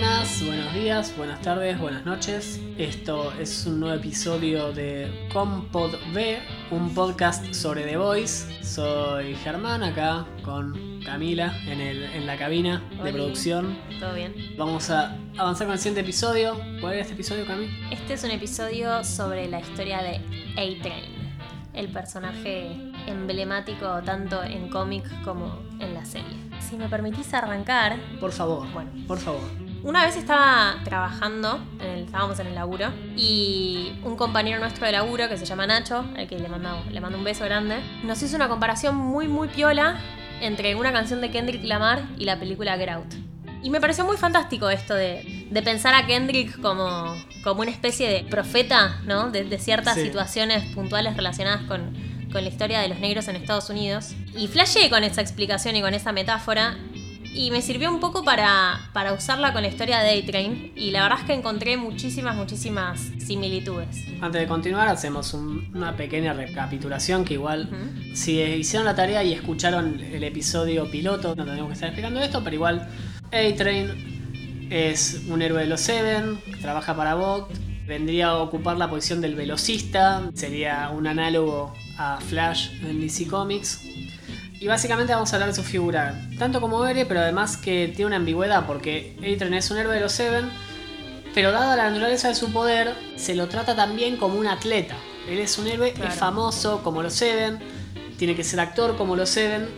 buenas, buenos días, buenas tardes, buenas noches. Esto es un nuevo episodio de Compod B, un podcast sobre The Voice. Soy Germán acá con Camila en, el, en la cabina de producción. ¿Todo bien? Vamos a avanzar con el siguiente episodio. ¿Cuál era este episodio, Cami? Este es un episodio sobre la historia de A-Train, el personaje emblemático tanto en cómic como en la serie. Si me permitís arrancar, Por favor, Bueno. por favor. Una vez estaba trabajando, en el- estábamos en el laburo, y un compañero nuestro de laburo que se llama Nacho, al que le mando, le mando un beso grande, nos hizo una comparación muy muy piola entre una canción de Kendrick Lamar y la película Get Out. Y me pareció muy fantástico esto de, de pensar a Kendrick como, como una especie de profeta, ¿no? De, de ciertas Sí. situaciones puntuales relacionadas con, con la historia de los negros en Estados Unidos. Y flashé con esa explicación y con esa metáfora. Y me sirvió un poco para, para usarla con la historia de A-Train. Y la verdad es que encontré muchísimas, muchísimas similitudes. Antes de continuar, hacemos un- una pequeña recapitulación que igual. Si hicieron la tarea y escucharon el episodio piloto, no tenemos que estar explicando esto, pero igual A-Train es un héroe de los Seven, trabaja para Vogt, vendría a ocupar la posición del velocista, sería un análogo a Flash en DC Comics. Y básicamente vamos a hablar de su figura, tanto como héroe, pero además que tiene una ambigüedad, porque A-Train es un héroe de los Seven, pero dada la naturaleza de su poder, se lo trata también como un atleta. Él es un héroe, Claro. es famoso como los Seven, tiene que ser actor como los Seven,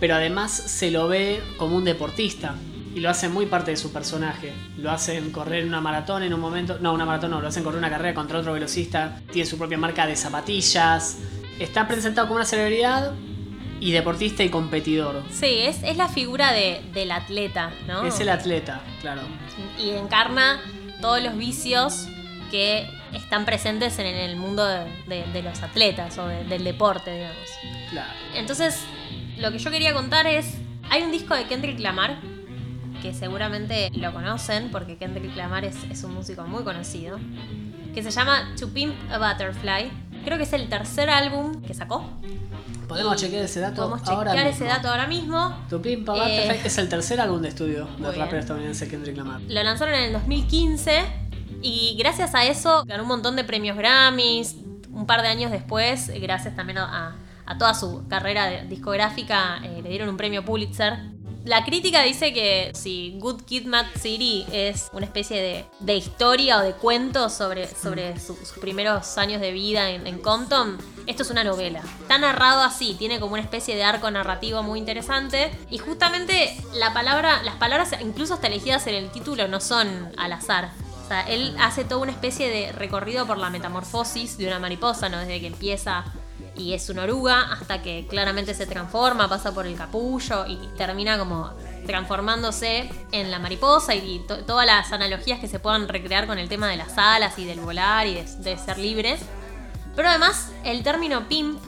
pero además se lo ve como un deportista. Y lo hace muy parte de su personaje. Lo hacen correr una maratón en un momento. No, una maratón no, lo hacen correr una carrera contra otro velocista. Tiene su propia marca de zapatillas. Está presentado como una celebridad y deportista y competidor. Sí, es, es la figura de- del atleta, ¿no? Es el atleta, claro. y encarna todos los vicios que están presentes en el mundo de, de- de los atletas o de- del deporte, digamos. claro. Entonces, lo que yo quería contar es, hay un disco de Kendrick Lamar, que seguramente lo conocen, porque Kendrick Lamar es, es un músico muy conocido, que se llama To Pimp a Butterfly. Creo que es el tercer álbum que sacó. Podemos chequear ese dato Podemos ahora chequear mismo. ese dato ahora mismo. Tu Pimpa Eh, es el tercer álbum de estudio del rapero estadounidense Kendrick Lamar. Lo lanzaron en el 2015 y gracias a eso ganó un montón de premios Grammys. Un par de años después, eh, gracias también a, a toda su carrera discográfica, eh, le dieron un premio Pulitzer. La crítica dice que si Good Kid, Mad City es una especie de, de historia o de cuento sobre, sobre su- sus primeros años de vida en, en Compton, esto es una novela. Está narrado así, tiene como una especie de arco narrativo muy interesante. Y justamente la palabra, las palabras, incluso hasta elegidas en el título, no son al azar. O sea, él hace toda una especie de recorrido por la metamorfosis de una mariposa, ¿no? Desde que empieza y es una oruga hasta que claramente se transforma, pasa por el capullo y termina como transformándose en la mariposa y to- todas las analogías que se puedan recrear con el tema de las alas y del volar y de, de ser libre. Pero además el término pimp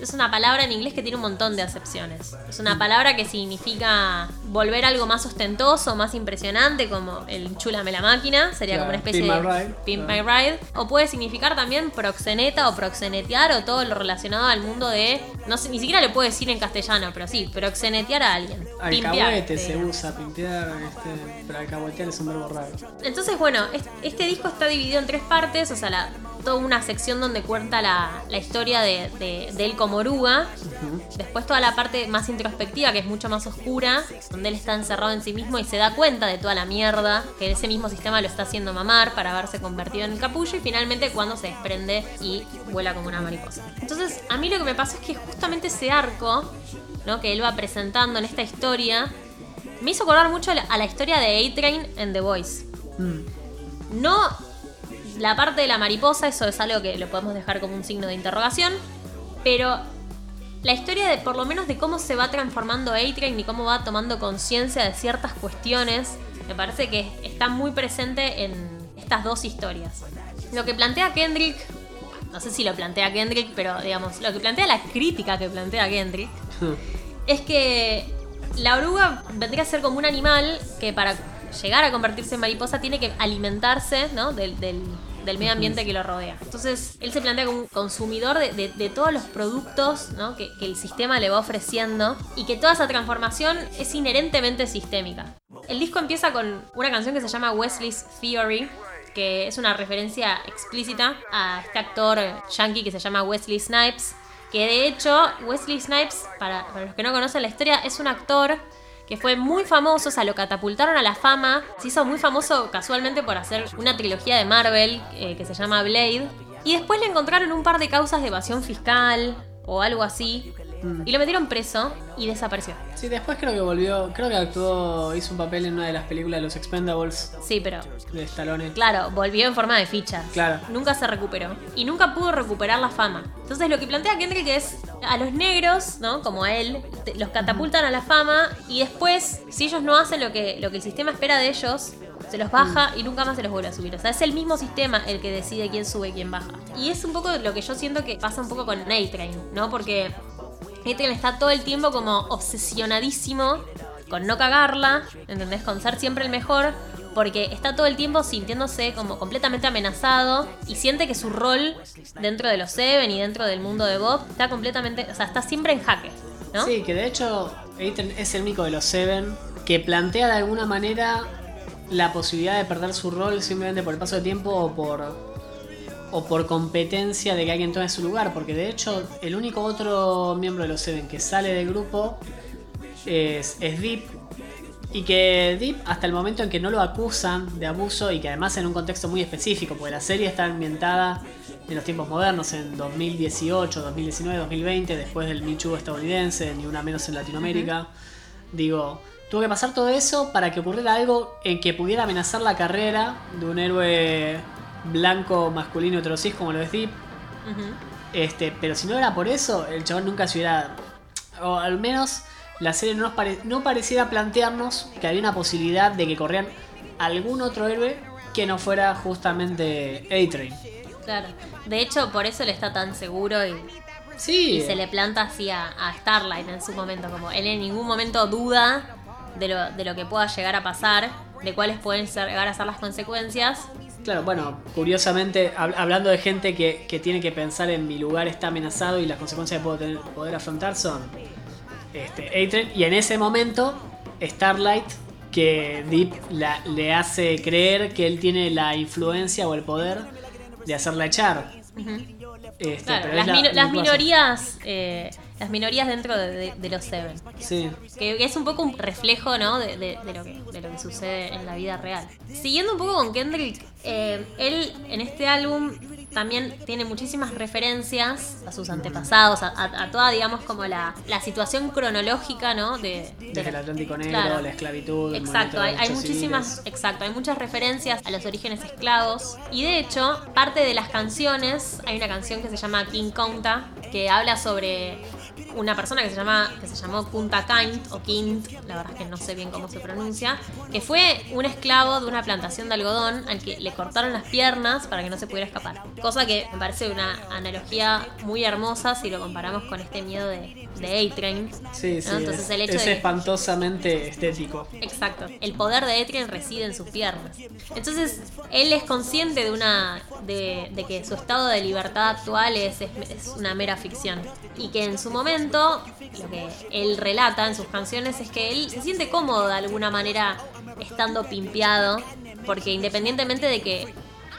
es una palabra en inglés que tiene un montón de acepciones. Es una palabra que significa volver algo más ostentoso, más impresionante, como el chulame la máquina, sería Claro, como una especie pimp de pimp claro. my ride. O puede significar también proxeneta o proxenetear o todo lo relacionado al mundo de. No sé, ni siquiera le puedo decir en castellano, pero sí, proxenetear a alguien. Alcahuete se digamos. usa, pimpear, este, pero alcahuetear es un verbo raro. Entonces, bueno, es- este disco está dividido en tres partes, o sea, la- toda una sección donde cuenta la, la historia de, de- de él como oruga, después toda la parte más introspectiva, que es mucho más oscura, donde él está encerrado en sí mismo y se da cuenta de toda la mierda que ese mismo sistema lo está haciendo mamar para haberse convertido en el capullo y finalmente cuando se desprende y vuela como una mariposa. Entonces, a mí lo que me pasó es que justamente ese arco, ¿no? que él va presentando en esta historia, me hizo acordar mucho a la, a la historia de A-Train en The Voice. Mm. No la parte de la mariposa, eso es algo que lo podemos dejar como un signo de interrogación, pero la historia de por lo menos de cómo se va transformando A-Train y cómo va tomando conciencia de ciertas cuestiones, me parece que está muy presente en estas dos historias. Lo que plantea Kendrick, no sé si lo plantea Kendrick, pero digamos, lo que plantea la crítica que plantea Kendrick, es que la oruga vendría a ser como un animal que para llegar a convertirse en mariposa tiene que alimentarse ¿no? del, del- del medio ambiente que lo rodea. Entonces, él se plantea como un consumidor de, todos los productos que, el sistema le va ofreciendo y que toda esa transformación es inherentemente sistémica. El disco empieza con una canción que se llama Wesley's Theory, que es una referencia explícita a este actor yankee que se llama Wesley Snipes, que de hecho Wesley Snipes, para los que no conocen la historia, es un actor que fue muy famoso, o sea, lo catapultaron a la fama, se hizo muy famoso casualmente por hacer una trilogía de Marvel eh, que se llama Blade, y después le encontraron un par de causas de evasión fiscal o algo así, y lo metieron preso y desapareció. Sí, después creo que volvió, creo que actuó, hizo un papel en una de las películas de los Expendables Sí, pero de Stallone. claro, volvió en forma de fichas. Claro. Nunca se recuperó. Y nunca pudo recuperar la fama. Entonces lo que plantea Kendrick es a los negros, ¿no? Como a él, los catapultan a la fama y después, si ellos no hacen lo que, lo que el sistema espera de ellos, se los baja y nunca más se los vuelve a subir. O sea, es el mismo sistema el que decide quién sube y quién baja. Y es un poco lo que yo siento que pasa un poco con A-Train, ¿no? Porque A-Train está todo el tiempo como obsesionadísimo con no cagarla, ¿entendés? Con ser siempre el mejor, porque está todo el tiempo sintiéndose como completamente amenazado y siente que su rol dentro de los Seven y dentro del mundo de Bob está completamente, o sea, está siempre en jaque, ¿no? Sí, que de hecho Aiden es el único de los Seven que plantea de alguna manera la posibilidad de perder su rol simplemente por el paso del tiempo o por o por competencia de que alguien tome su lugar, porque de hecho el único otro miembro de los Seven que sale del grupo es, es Deep y que Deep hasta el momento en que no lo acusan de abuso y que además en un contexto muy específico, porque la serie está ambientada en los tiempos modernos, en 2018, 2019, 2020, después del Michu estadounidense, ni una menos en Latinoamérica. Digo, tuvo que pasar todo eso para que ocurriera algo en que pudiera amenazar la carrera de un héroe blanco, masculino, heterosis como lo es Deep. Este, pero si no era por eso, el chabón nunca se hubiera. O al menos la serie no, nos pare- no pareciera plantearnos que había una posibilidad de que corrían algún otro héroe que no fuera justamente A-Train. Claro. De hecho, por eso él está tan seguro y, Sí, y se le planta así a, a Starlight en su momento. Como él en ningún momento duda de lo, de lo que pueda llegar a pasar, de cuáles pueden ser- llegar a ser las consecuencias. claro, bueno, curiosamente, hab- hablando de gente que, que tiene que pensar en mi lugar está amenazado y las consecuencias que puedo tener- poder afrontar son este, A-Train y en ese momento Starlight que Deep la- le hace creer que él tiene la influencia o el poder de hacerla echar. Este, Claro, las, la- minorías, eh, las minorías dentro de, de- de los Seven. Sí. Que es un poco un reflejo, ¿no? De lo que, de lo que sucede en la vida real. Siguiendo un poco con Kendrick, eh, él en este álbum también tiene muchísimas referencias a sus antepasados, a, a- a toda, digamos, como la, la situación cronológica, ¿no? De, de Desde el Atlántico Negro, Claro. la esclavitud. Exacto, hay, muchísimas, civiles. exacto, hay muchas referencias a los orígenes esclavos y de hecho parte de las canciones hay una canción que se llama King Conta que habla sobre una persona que se llama que se llamó Kunta Kint o Kint, la verdad es que no sé bien cómo se pronuncia, que fue un esclavo de una plantación de algodón al que le cortaron las piernas para que no se pudiera escapar. Cosa que me parece una analogía muy hermosa si lo comparamos con este miedo de, de A-Train. Sí, sí. ¿no? Entonces es, el hecho es de- espantosamente estético. Exacto. El poder de Etrian reside en sus piernas. Entonces, él es consciente de una. de, de que su estado de libertad actual es, es, es una mera ficción. Y que en su momento, lo que él relata en sus canciones es que él se siente cómodo de alguna manera estando pimpeado. Porque independientemente de que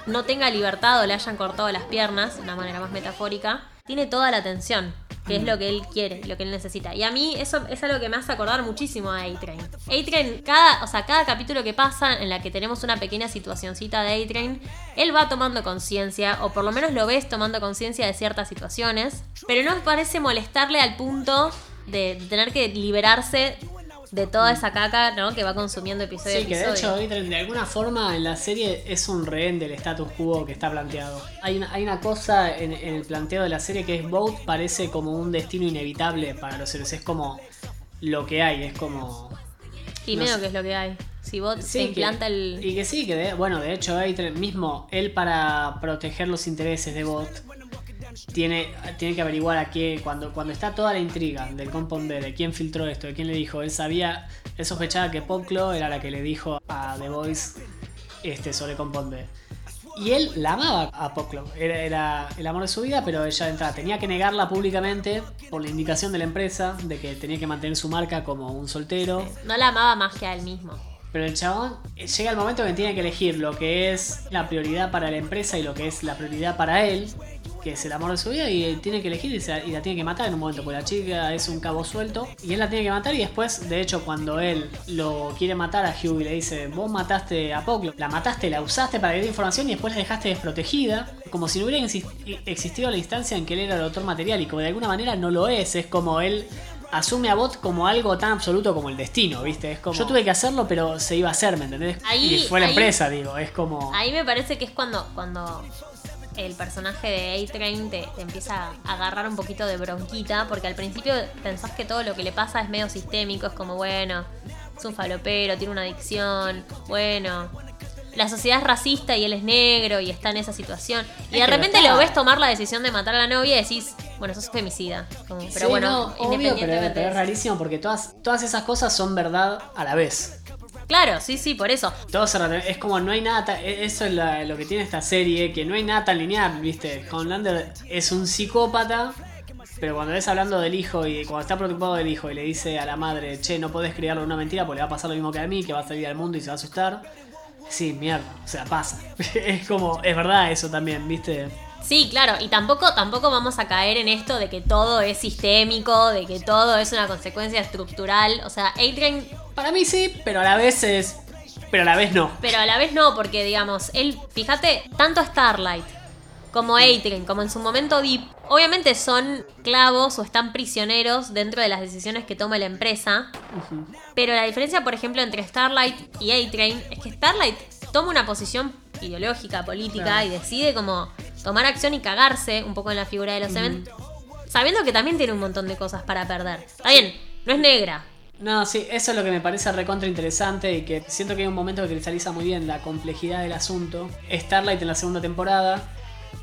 no tenga libertad o le hayan cortado las piernas, de una manera más metafórica, tiene toda la atención, que es lo que él quiere, lo que él necesita. Y a mí eso es algo que me hace acordar muchísimo a A-Train. A-Train, cada, o sea, cada capítulo que pasa en la que tenemos una pequeña situacioncita de A-Train, él va tomando conciencia, o por lo menos lo ves tomando conciencia de ciertas situaciones, pero no parece molestarle al punto de tener que liberarse de toda esa caca ¿no? que va consumiendo episodio a Sí, que de episodio. hecho Adrian, de alguna forma en la serie es un rehén del status quo que está planteado. Hay una, hay una cosa en, en el planteo de la serie que es Boat parece como un destino inevitable para los héroes. Es como lo que hay, es como... Y no medio sé. que es lo que hay. Si vos Sí, te que- implanta el. Y que sí, que de- bueno, de hecho Adrian mismo, él para proteger los intereses de Bot, tiene, tiene que averiguar a qué, cuando, cuando está toda la intriga del Compound B, de quién filtró esto, de quién le dijo, él sabía, él sospechaba que Popclo era la que le dijo a The Voice este, sobre Compound B. Y él la amaba a Popclo, era, era el amor de su vida, pero ella de entrada tenía que negarla públicamente por la indicación de la empresa de que tenía que mantener su marca como un soltero. No la amaba más que a él mismo. Pero el chabón eh, llega el momento que tiene que elegir lo que es la prioridad para la empresa y lo que es la prioridad para él, que es el amor de su vida, y tiene que elegir y, se- y la tiene que matar en un momento, porque la chica es un cabo suelto, y él la tiene que matar, y después, de hecho, cuando él lo quiere matar a Hugh y le dice, vos mataste a Poclo, la mataste, la usaste para que información y después la dejaste desprotegida, como si no hubiera exis- existido la instancia en que él era el autor material, y como de alguna manera no lo es, es como él asume a Bot como algo tan absoluto como el destino, ¿viste? Es como yo tuve que hacerlo, pero se iba a hacer, ¿me entendés? Ahí- y fue la ahí- empresa, digo, es como Ahí me parece que es cuando, cuando el personaje de A-Train te, te empieza a agarrar un poquito de bronquita, porque al principio pensás que todo lo que le pasa es medio sistémico, es como, bueno, es un falopero, tiene una adicción, bueno, la sociedad es racista y él es negro y está en esa situación. Y de repente lo ves tomar la decisión de matar a la novia y decís, bueno, sos femicida. Como, pero Sí, bueno, no, obvio, pero, pero es rarísimo porque todas, todas esas cosas son verdad a la vez. Claro, sí, sí, por eso. Todo es como no hay nada, ta- e- eso es la- lo que tiene esta serie, que no hay nada tan lineal, ¿viste? Homelander es un psicópata, pero cuando ves hablando del hijo y cuando está preocupado del hijo y le dice a la madre, che, no podés criarlo una mentira porque le va a pasar lo mismo que a mí, que va a salir al mundo y se va a asustar. Sí, mierda, o sea, pasa. es como, es verdad eso también, ¿viste? Sí, claro, y tampoco, tampoco vamos a caer en esto de que todo es sistémico, de que todo es una consecuencia estructural. O sea, Adrian, Para mí sí, pero a la vez es... Pero a la vez no. pero a la vez no, porque digamos, él, fíjate, tanto Starlight como Adrian, como en su momento Deep, obviamente son clavos o están prisioneros dentro de las decisiones que toma la empresa. Pero la diferencia, por ejemplo, entre Starlight y A-Train es que Starlight toma una posición ideológica, política Claro. y decide como tomar acción y cagarse un poco en la figura de los Seven, sabiendo que también tiene un montón de cosas para perder. Está bien, no es negra. No, sí, eso es lo que me parece recontra interesante y que siento que hay un momento que cristaliza muy bien la complejidad del asunto. Starlight en la segunda temporada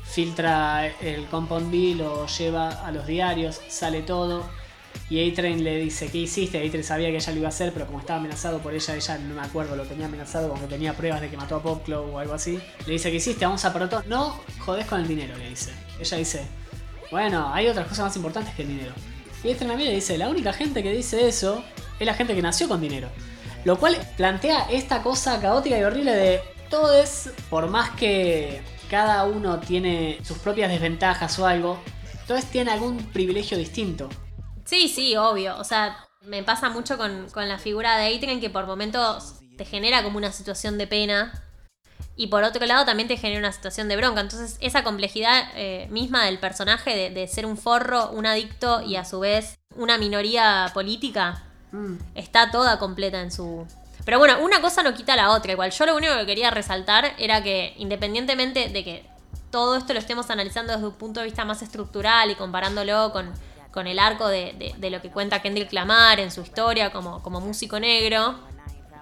filtra el Compound B, lo lleva a los diarios, sale todo. Y A-Train le dice, ¿qué hiciste? A-Train sabía que ella lo iba a hacer, pero como estaba amenazado por ella, ella no me acuerdo, lo tenía amenazado, como que tenía pruebas de que mató a Popclaw o algo así. Le dice, ¿qué hiciste? Vamos a todo. No, jodés con el dinero, le dice. Ella dice, bueno, hay otras cosas más importantes que el dinero. Y este también le dice, la única gente que dice eso es la gente que nació con dinero. Lo cual plantea esta cosa caótica y horrible de todo es, por más que cada uno tiene sus propias desventajas o algo, todos tienen algún privilegio distinto. Sí, sí, obvio. O sea, me pasa mucho con, con la figura de Adrian que por momentos te genera como una situación de pena. Y por otro lado también te genera una situación de bronca. Entonces esa complejidad eh, misma del personaje de ser un forro, un adicto y a su vez una minoría política Mm. está toda completa en su... Pero bueno, una cosa no quita la otra. Igual yo lo único que quería resaltar era que independientemente de que todo esto lo estemos analizando desde un punto de vista más estructural y comparándolo con, con el arco de, de- de lo que cuenta Kendrick Lamar en su historia como, como músico negro,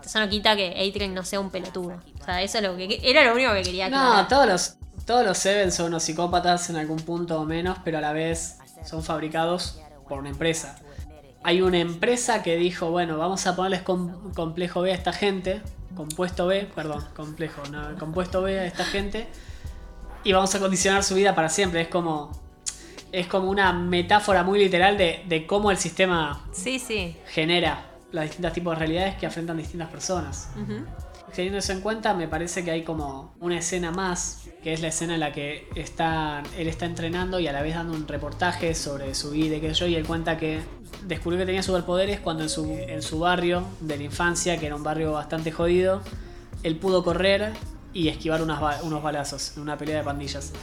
eso no quita que Adrian no sea un pelotudo. O sea, eso es lo que era lo único que quería No, aclarar. todos los, todos los Seven son unos psicópatas en algún punto o menos, pero a la vez son fabricados por una empresa. Hay una empresa que dijo, bueno, vamos a ponerles com- complejo B a esta gente, compuesto B, perdón, complejo, no, compuesto B a esta gente, y vamos a condicionar su vida para siempre. Es como, es como una metáfora muy literal de, de cómo el sistema Sí, sí. genera los distintos tipos de realidades que afrontan distintas personas. Ujú. Teniendo eso en cuenta, me parece que hay como una escena más, que es la escena en la que está, él está entrenando y a la vez dando un reportaje sobre su vida y qué sé yo, y él cuenta que descubrió que tenía superpoderes cuando en su, en su barrio de la infancia, que era un barrio bastante jodido, él pudo correr y esquivar unas unos balazos en una pelea de pandillas.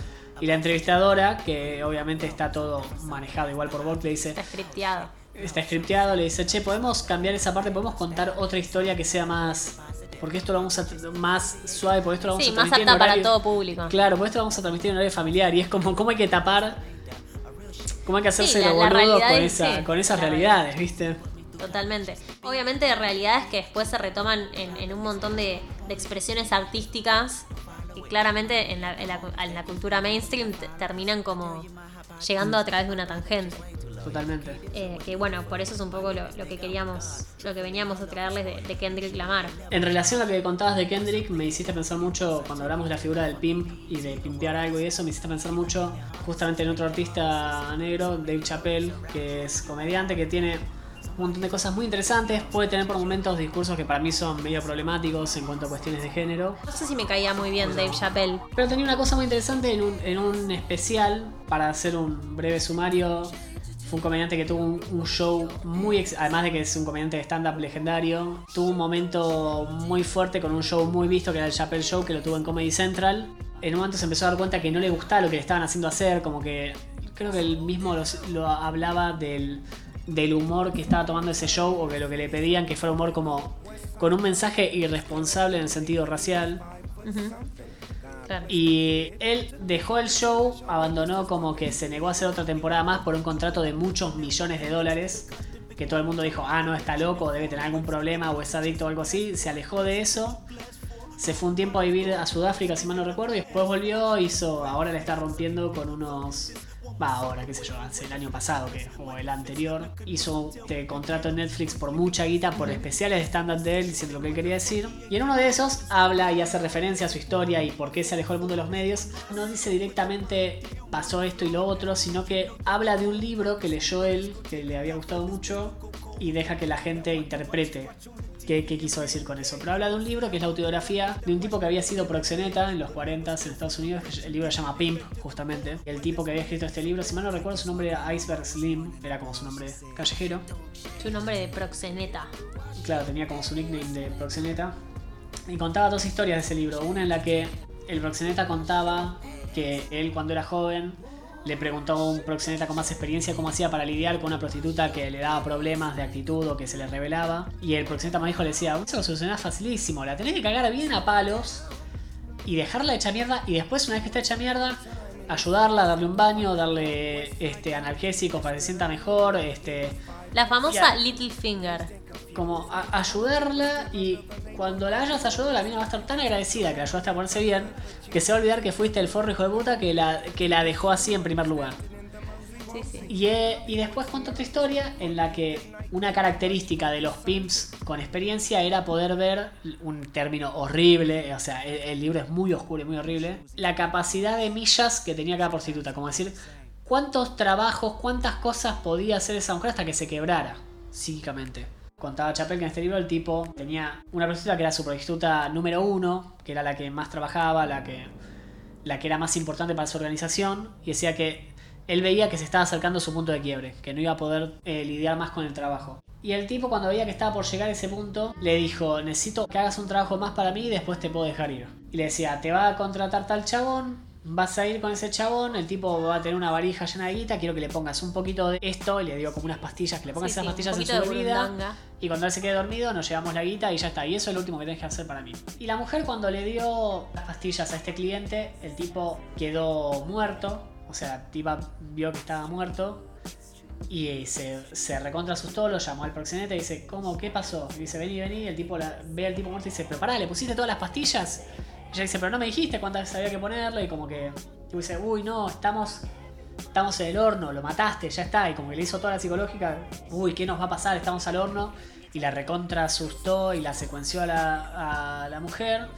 Y la entrevistadora, que obviamente está todo manejado igual por Borg, le dice, Está scripteado. está scripteado, le dice, che, podemos cambiar esa parte, podemos contar otra historia que sea más. Porque esto lo vamos a más suave, porque esto lo vamos Sí, a más transmitir apta en para horario- todo público. Claro, porque esto lo vamos a transmitir en horario familiar. Y es como, ¿cómo hay que tapar? ¿Cómo hay que hacerse la- lo la boludo realidad con, esa, sí, con esas realidades, viste? Totalmente. Obviamente realidades que después se retoman en, en un montón de, de expresiones artísticas que claramente en la, en la- en la cultura mainstream te- terminan como llegando a través de una tangente. Totalmente. Eh, que bueno, por eso es un poco lo, lo que queríamos, lo que veníamos a traerles de, de Kendrick Lamar. En relación a lo que contabas de Kendrick, me hiciste pensar mucho, cuando hablamos de la figura del pimp y de pimpear algo y eso, me hiciste pensar mucho justamente en otro artista negro, Dave Chappelle, que es comediante, que tiene un montón de cosas muy interesantes. Puede tener por momentos discursos que para mí son medio problemáticos en cuanto a cuestiones de género. No sé si me caía muy bien Dave Chappelle. Pero tenía una cosa muy interesante en un, en un especial, para hacer un breve sumario. Fue un comediante que tuvo un, un show muy. ex- Además de que es un comediante de stand-up legendario, tuvo un momento muy fuerte con un show muy visto que era el Chappelle Show, que lo tuvo en Comedy Central. En un momento se empezó a dar cuenta que no le gustaba lo que le estaban haciendo hacer, como que. Creo que él mismo los- lo hablaba del, del humor que estaba tomando ese show, o que lo que le pedían que fuera humor como. con un mensaje irresponsable en el sentido racial. Claro. Y él dejó el show, abandonó como que se negó a hacer otra temporada más por un contrato de muchos millones de dólares. Que todo el mundo dijo, ah, no, está loco, debe tener algún problema o es adicto o algo así. Se alejó de eso. Se fue un tiempo a vivir a Sudáfrica, si mal no recuerdo, y después volvió, hizo, ahora le está rompiendo con unos... Ahora, qué sé yo, hace el año pasado, que o el anterior, hizo este contrato en Netflix por mucha guita, por especiales de stand-up de él, diciendo lo que él quería decir. Y en uno de esos habla y hace referencia a su historia y por qué se alejó del mundo de los medios. No dice directamente pasó esto y lo otro, sino que habla de un libro que leyó él, que le había gustado mucho, y deja que la gente interprete qué, qué quiso decir con eso. Pero habla de un libro que es la autobiografía de un tipo que había sido proxeneta en los 40 en Estados Unidos. que El libro se llama Pimp, justamente. El tipo que había escrito este libro, si mal no recuerdo, su nombre era Iceberg Slim, era como su nombre callejero. Su nombre de proxeneta. Claro, tenía como su nickname de proxeneta. Y contaba dos historias de ese libro. Una en la que el proxeneta contaba que él cuando era joven le preguntó a un proxeneta con más experiencia cómo hacía para lidiar con una prostituta que le daba problemas de actitud o que se le revelaba. Y el proxeneta más dijo le decía, eso lo solucionás facilísimo, la tenés que cagar bien a palos y dejarla hecha mierda y después una vez que está hecha mierda ayudarla, darle un baño, darle este analgésicos para que se sienta mejor, este La famosa. Little Finger. Como a- ayudarla y cuando la hayas ayudado la mina va a estar tan agradecida que la ayudaste a ponerse bien que se va a olvidar que fuiste el forro hijo de puta que la, que la dejó así en primer lugar. Sí, sí. Y, eh, y después cuento otra historia en la que una característica de los pimps con experiencia era poder ver un término horrible, o sea, el, el libro es muy oscuro y muy horrible, la capacidad de millas que tenía cada prostituta, como decir, cuántos trabajos, cuántas cosas podía hacer esa mujer hasta que se quebrara, psíquicamente. Contaba Chapel que en este libro el tipo tenía una prostituta que era su prostituta número uno, que era la que más trabajaba, la que, la que era más importante para su organización, y decía que él veía que se estaba acercando a su punto de quiebre, que no iba a poder eh, lidiar más con el trabajo. Y el tipo cuando veía que estaba por llegar a ese punto, le dijo, necesito que hagas un trabajo más para mí y después te puedo dejar ir. Y le decía, te va a contratar tal chabón, vas a ir con ese chabón, el tipo va a tener una varija llena de guita, quiero que le pongas un poquito de esto, y le dio como unas pastillas, que le pongas Sí, esas sí, pastillas en su burundanga. Y cuando él se quede dormido, nos llevamos la guita y ya está. Y eso es lo último que tenés que hacer para mí. Y la mujer cuando le dio las pastillas a este cliente, el tipo quedó muerto. O sea, la tipa vio que estaba muerto. Y eh, se, se recontra asustó, lo llamó al proxeneta y dice, ¿cómo? ¿Qué pasó? Y dice, vení, vení. Y el tipo la- ve al tipo muerto y dice, pero pará, ¿le pusiste todas las pastillas? Y ella dice, pero no me dijiste cuántas había que ponerle. Y como que, tipo dice, uy, no, estamos estamos en el horno, lo mataste, ya está. Y como que le hizo toda la psicológica, uy, ¿qué nos va a pasar? Estamos al horno. Y la recontra asustó y la secuenció a la, mujer.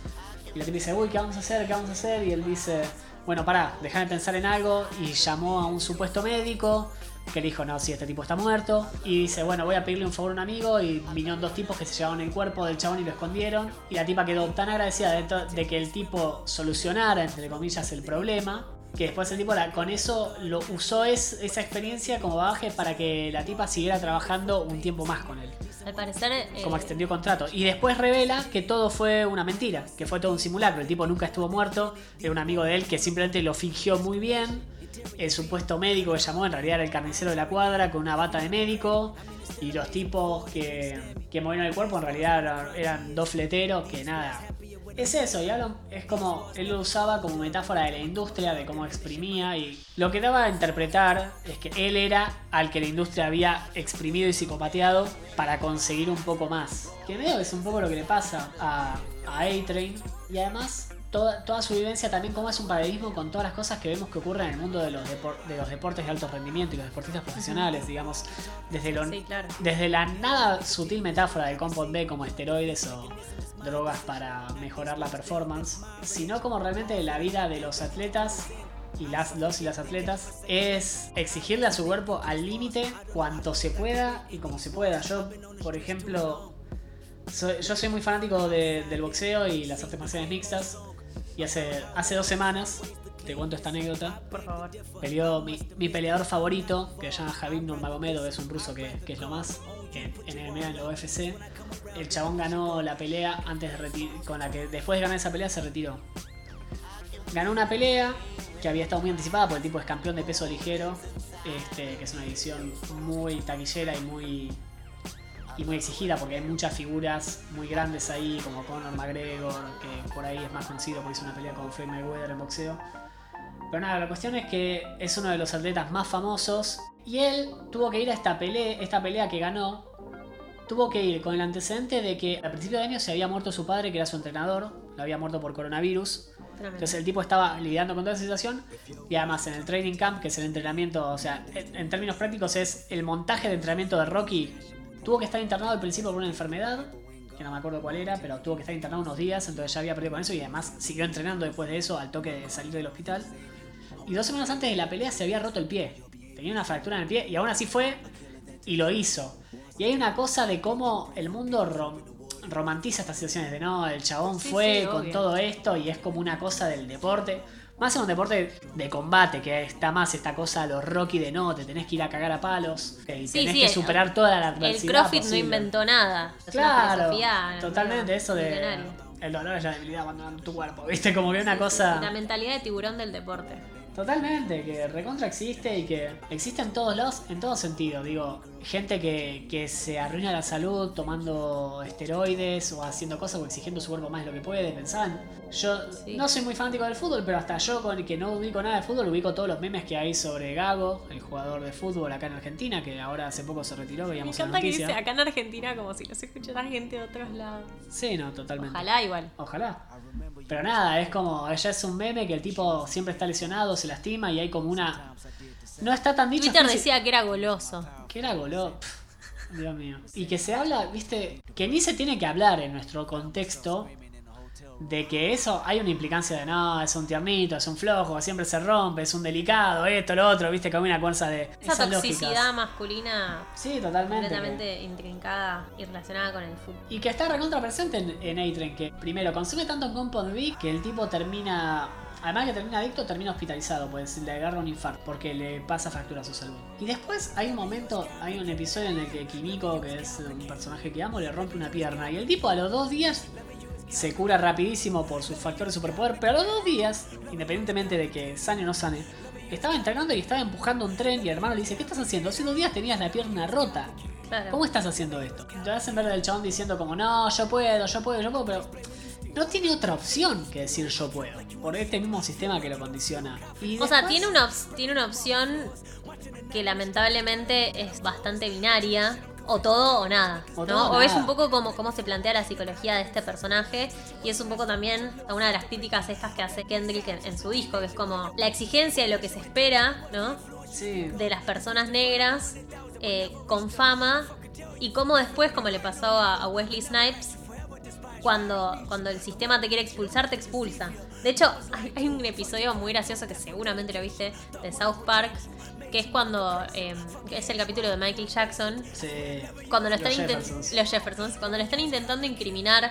Y la tipa dice, uy, ¿qué vamos a hacer? ¿Qué vamos a hacer? Y él dice, bueno, pará, déjame pensar en algo. Y llamó a un supuesto médico que le dijo, no, si este tipo está muerto. Y dice, bueno, voy a pedirle un favor a un amigo. Y vinieron dos tipos que se llevaron el cuerpo del chabón y lo escondieron. Y la tipa quedó tan agradecida de que el tipo solucionara, entre comillas, el problema. Que después el tipo la- con eso lo usó es, esa experiencia como bagaje para que la tipa siguiera trabajando un tiempo más con él. Al parecer. eh, Como extendió contrato. Y después revela que todo fue una mentira, que fue todo un simulacro. El tipo nunca estuvo muerto, era un amigo de él que simplemente lo fingió muy bien. El supuesto médico que llamó en realidad era el carnicero de la cuadra con una bata de médico. Y los tipos que, que movieron el cuerpo en realidad eran, eran dos fleteros que nada. Es eso, y hablo- es como él lo usaba como metáfora de la industria, de cómo exprimía y lo que daba a interpretar es que él era al que la industria había exprimido y psicopateado para conseguir un poco más. Que veo es un poco lo que le pasa a, a A-Train y además toda, toda su vivencia también como es un paralelismo con todas las cosas que vemos que ocurren en el mundo de los, de los deportes de alto rendimiento y los deportistas profesionales, digamos, desde lo, Sí, claro. desde la nada sutil metáfora del Compound B como esteroides o drogas para mejorar la performance, sino como realmente la vida de los atletas y las, los y las atletas es exigirle a su cuerpo al límite cuanto se pueda y como se pueda. Yo, por ejemplo, soy- yo soy muy fanático de- del boxeo y las artes marciales mixtas. Y hace, hace dos semanas, te cuento esta anécdota, Por favor. peleó mi, mi peleador favorito, que se llama Javib Nurmagomedov, es un ruso que, que es lo más en, en MMA, en la UFC. El chabón ganó la pelea antes de reti- con la que después de ganar esa pelea se retiró. Ganó una pelea que había estado muy anticipada porque el tipo es campeón de peso ligero, este, que es una división muy taquillera y muy y muy exigida porque hay muchas figuras muy grandes ahí, como Conor McGregor, que por ahí es más conocido porque hizo una pelea con Floyd Mayweather en boxeo. Pero nada, la cuestión es que es uno de los atletas más famosos y él tuvo que ir a esta pelea, esta pelea que ganó. Tuvo que ir con el antecedente de que al principio de año se había muerto su padre, que era su entrenador, lo había muerto por coronavirus. Entonces el tipo estaba lidiando con toda esa situación y además en el training camp, que es el entrenamiento, o sea, en términos prácticos es el montaje de entrenamiento de Rocky, tuvo que estar internado al principio por una enfermedad, que no me acuerdo cuál era, pero tuvo que estar internado unos días, entonces ya había perdido con eso y además siguió entrenando después de eso al toque de salir del hospital. Y dos semanas antes de la pelea se había roto el pie, tenía una fractura en el pie y aún así fue y lo hizo. Y hay una cosa de cómo el mundo rom- romantiza estas situaciones de no, el chabón Sí, fue sí, con todo esto y es como una cosa del deporte. Más en un deporte de combate, que está más esta cosa a los Rocky de no, te tenés que ir a cagar a palos, y tenés sí, que el- superar toda la El adversidad. CrossFit no inventó nada. Es Claro, totalmente eso de milenaria. el dolor es la debilidad abandonando tu cuerpo, viste, como que una cosa... La mentalidad de tiburón del deporte. Totalmente, que recontra existe y que existe en todos lados, en todo sentido. Digo, gente que, que se arruina la salud tomando esteroides o haciendo cosas o exigiendo su cuerpo más de lo que puede. Pensaban, yo Sí. no soy muy fanático del fútbol, pero hasta yo con el que no ubico nada de fútbol, ubico todos los memes que hay sobre Gago, el jugador de fútbol acá en Argentina, que ahora hace poco se retiró, Me veíamos la encanta que dice acá en Argentina como si no se escuchara gente de otros lados. Sí, no, totalmente. Ojalá igual. Ojalá. Pero nada, es como, ella es un meme que el tipo siempre está lesionado, se lastima y hay como una... No está tan dicho. Twitter decía que era goloso. Que era. Pff, Dios mío. Y que se habla, viste, que ni se tiene que hablar en nuestro contexto de que eso hay una implicancia de no, es un tiernito, es un flojo, siempre se rompe, es un delicado, esto, lo otro, viste, como una cosa de. Esa toxicidad lógicas. masculina Sí, totalmente. completamente intrincada y relacionada con el fútbol. Y que está recontra presente en, en A-Train, que primero consume tanto en Compound V que el tipo termina. Además de que termina adicto, termina hospitalizado, pues le agarra un infarto porque le pasa factura a su salud. Y después hay un momento, hay un episodio en el que Kimiko, que es un personaje que amo, le rompe una pierna. Y el tipo a los dos días se cura rapidísimo por sus factores de superpoder, pero a los dos días, independientemente de que sane o no sane, estaba entrenando y estaba empujando un tren y el hermano le dice, ¿qué estás haciendo? Hace dos días tenías la pierna rota. Claro. ¿Cómo estás haciendo esto? Te hacen ver del chabón diciendo como, no, yo puedo, yo puedo, yo puedo, pero no tiene otra opción que decir yo puedo. Por este mismo sistema que lo condiciona. Y O sea, tiene una, tiene una opción que lamentablemente es bastante binaria. O todo o nada. O ¿no? todo o o es un poco como cómo se plantea la psicología de este personaje. Y es un poco también una de las críticas estas que hace Kendrick en, en su disco, que es como la exigencia de lo que se espera, ¿no? Sí. de las personas negras eh, con fama y cómo después, como le pasó a, a Wesley Snipes, cuando, cuando el sistema te quiere expulsar, te expulsa. De hecho, hay, hay un episodio muy gracioso que seguramente lo viste de South Park, que es cuando eh, que es el capítulo de Michael Jackson, Sí. cuando lo Los están inten- Jeffersons. los Jeffersons, cuando le están intentando incriminar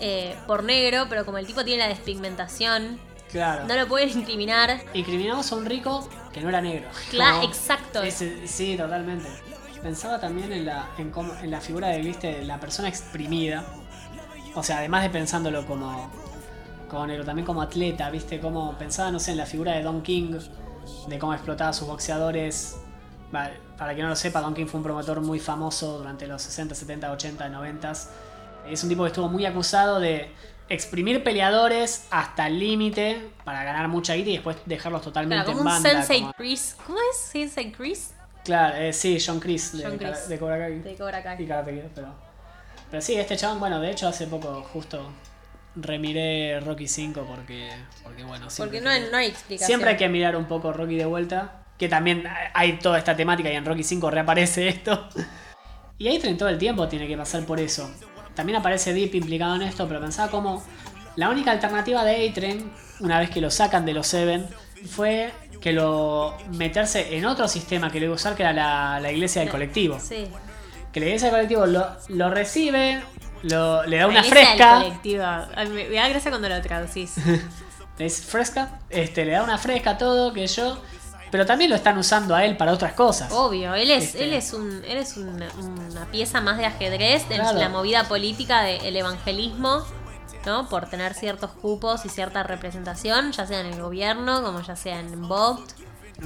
eh, por negro, pero como el tipo tiene la despigmentación, Claro. no lo pueden incriminar. Incriminamos a un rico que no era negro. Claro, Como- exacto. Ese- sí, totalmente. Pensaba también en la, en, cómo- en la figura de, viste, la persona exprimida. O sea, además de pensándolo como, como negro, también como atleta, viste, como pensaba, no sé, en la figura de Don King, de cómo explotaba a sus boxeadores. Para quien no lo sepa, Don King fue un promotor muy famoso durante los 60, 70, 80, 90. Es un tipo que estuvo muy acusado de exprimir peleadores hasta el límite para ganar mucha guita y después dejarlos totalmente Claro, en como un banda. Sensei como- Chris. ¿Cómo es Sensei Chris? Claro, eh, sí, John Chris de, John Chris. de Cobra Kai. De Cobra Kai. Y Karate Kid, pero. Pero sí, este chabón, bueno, de hecho hace poco justo remiré Rocky 5 porque. Porque bueno, siempre, Porque no hay, no hay explicación. siempre hay que mirar un poco Rocky de vuelta. Que también hay toda esta temática y en Rocky 5 reaparece esto. Y A-Train todo el tiempo tiene que pasar por eso. También aparece Deep implicado en esto, pero pensaba como la única alternativa de A-Train, una vez que lo sacan de los Seven, fue que lo meterse en otro sistema que le iba a usar, que era la, la iglesia del colectivo. Sí. Que la iglesia del colectivo lo, lo recibe, lo, le da una fresca. me, me da gracia cuando lo traducís. Es fresca, este, le da una fresca todo, que yo. Pero también lo están usando a él para otras cosas. Obvio, él es, Este. él es, un, él es un- una pieza más de ajedrez en Claro. la movida política del evangelismo, ¿no? Por tener ciertos cupos y cierta representación, ya sea en el gobierno, como ya sea en Vogt.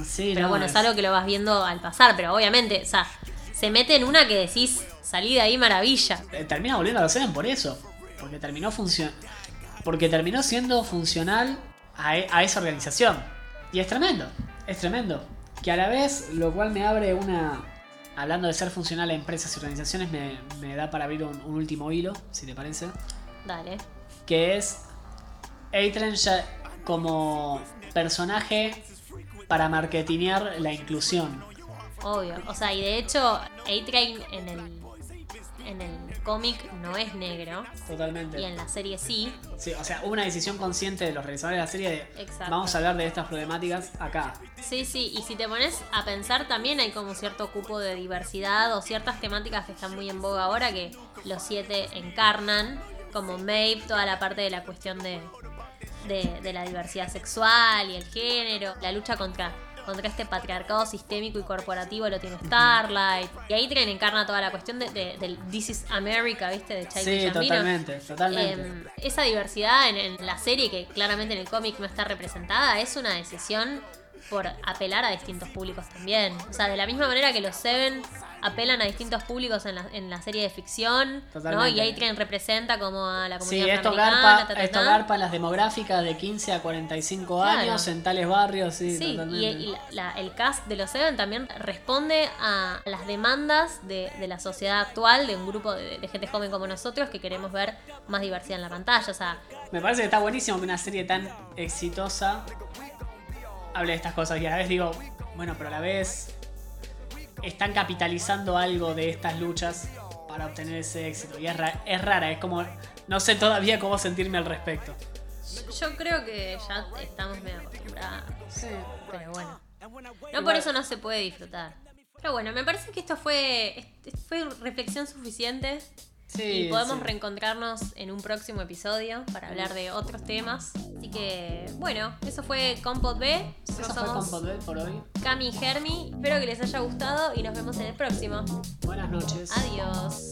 Sí, Pero no, bueno, es algo que lo vas viendo al pasar, pero obviamente, o sea, se mete en una que decís, salí de ahí maravilla. eh, termina volviendo a los Seven por eso. Porque terminó Porque terminó siendo funcional a, e- a esa organización. Y es tremendo. Es tremendo. Que a la vez, lo cual me abre una. Hablando de ser funcional a empresas y organizaciones, me, me da para abrir un, un último hilo, si te parece. Dale. Que es. A-Train ya como personaje para marketinear la inclusión. Obvio. O sea, y de hecho, A-Train en el, en el cómic no es negro. Totalmente. Y en la serie sí. Sí, o sea, hubo una decisión consciente de los realizadores de la serie de Exacto. vamos a hablar de estas problemáticas acá. Sí, sí, y si te pones a pensar también hay como cierto cupo de diversidad o ciertas temáticas que están muy en boga ahora que los siete encarnan, como Maeve, toda la parte de la cuestión de, de, de la diversidad sexual y el género, la lucha contra, contra este patriarcado sistémico y corporativo lo tiene Starlight, y ahí Tren encarna toda la cuestión de, de- del This is America, ¿viste? De Childish Sí, totalmente, totalmente. Em, esa diversidad en, en la serie, que claramente en el cómic no está representada, es una decisión por apelar a distintos públicos también. O sea, de la misma manera que los Seven apelan a distintos públicos en la, en la serie de ficción, ¿no? Y A-Train representa como a la Sí, comunidad esto afroamericana, garpa, ta, ta, esto ta. garpa las demográficas de 15 a 45 Claro. años en tales barrios, sí, Sí, y, totalmente. y la- la- el cast de los Seven también responde a las demandas de, de la sociedad actual, de un grupo de, de gente joven como nosotros que queremos ver más diversidad en la pantalla. O sea, Me parece que está buenísimo que una serie tan exitosa hable de estas cosas y a la vez digo, bueno, pero a la vez están capitalizando algo de estas luchas para obtener ese éxito. Y es, ra- es rara, es como, no sé todavía cómo sentirme al respecto. yo creo que ya estamos medio acostumbrados. Sí. Pero bueno. No por eso no se puede disfrutar. Pero bueno, me parece que esto fue, est- fue reflexión suficiente. Sí, y podemos sí. reencontrarnos en un próximo episodio para hablar de otros temas. Así que, bueno, eso fue Compot B. Eso Nosotros fue somos Compost B por hoy. Cami y Germi. Espero que les haya gustado y nos vemos en el próximo. Buenas noches. Adiós.